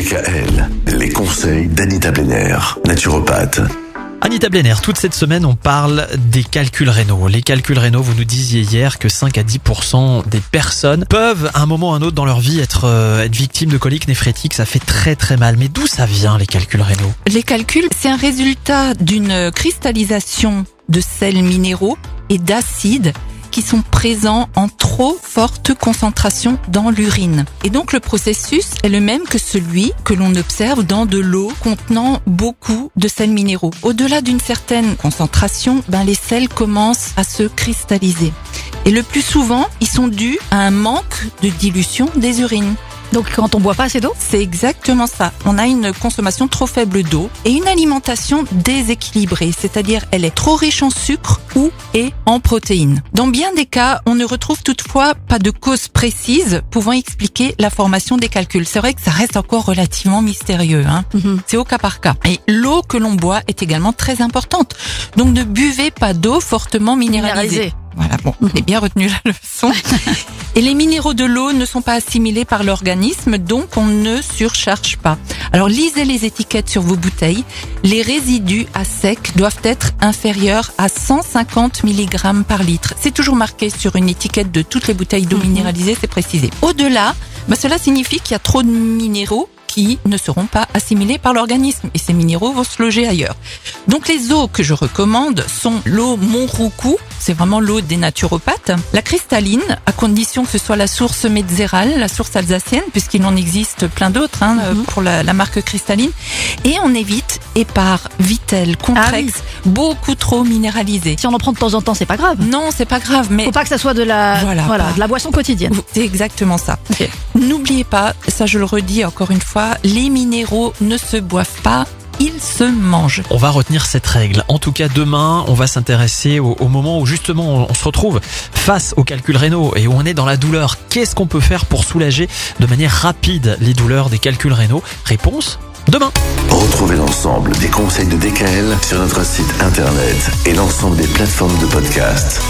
DKL, les conseils d'Anita Blenner, naturopathe. Anita Blenner, toute cette semaine, on parle des calculs rénaux. Les calculs rénaux, vous nous disiez hier que 5 à 10% des personnes peuvent, à un moment ou à un autre dans leur vie, être, euh, être victimes de coliques néphrétiques. Ça fait très très mal. Mais d'où ça vient, les calculs rénaux? Les calculs, c'est un résultat d'une cristallisation de sels minéraux et d'acides sont présents en trop forte concentration dans l'urine. Et donc le processus est le même que celui que l'on observe dans de l'eau contenant beaucoup de sels minéraux. Au-delà d'une certaine concentration, ben les sels commencent à se cristalliser. Et le plus souvent, ils sont dus à un manque de dilution des urines. Donc quand on boit pas assez d'eau C'est exactement ça. On a une consommation trop faible d'eau et une alimentation déséquilibrée, c'est-à-dire elle est trop riche en sucre ou et en protéines. Dans bien des cas, on ne retrouve toutefois pas de cause précise pouvant expliquer la formation des calculs. C'est vrai que ça reste encore relativement mystérieux. Hein Mhm. C'est au cas par cas. Et l'eau que l'on boit est également très importante. Donc ne buvez pas d'eau fortement minéralisée. Minéralisé. Bon, vous avez bien retenu la leçon. Et les minéraux de l'eau ne sont pas assimilés par l'organisme, donc on ne surcharge pas. Alors lisez les étiquettes sur vos bouteilles. Les résidus à sec doivent être inférieurs à 150 mg par litre. C'est toujours marqué sur une étiquette de toutes les bouteilles d'eau Mhm. minéralisée, c'est précisé. Au-delà, bah, cela signifie qu'il y a trop de minéraux qui ne seront pas assimilés par l'organisme et ces minéraux vont se loger ailleurs. Donc les eaux que je recommande sont l'eau Montroucou, c'est vraiment l'eau des naturopathes, la cristalline, à condition que ce soit la source médzérale, la source alsacienne, puisqu'il en existe plein d'autres hein, Mhm. pour la, la marque cristalline, et on évite Épar, Vitel, Contrex, beaucoup trop minéralisé. Si on en prend de temps en temps, c'est pas grave. Non, c'est pas grave, mais Faut pas que ça soit de la, Voilà, voilà, pas- de la boisson quotidienne. c'est exactement ça. N'oubliez pas, ça je le redis encore une fois, les minéraux ne se boivent pas, ils se mangent. On va retenir cette règle. En tout cas, demain, on va s'intéresser au, au moment où justement on, on se retrouve face aux calculs rénaux et où on est dans la douleur. Qu'est-ce qu'on peut faire pour soulager de manière rapide les douleurs des calculs rénaux Réponse demain. Retrouvez l'ensemble des conseils de DKL sur notre site internet et l'ensemble des plateformes de podcast.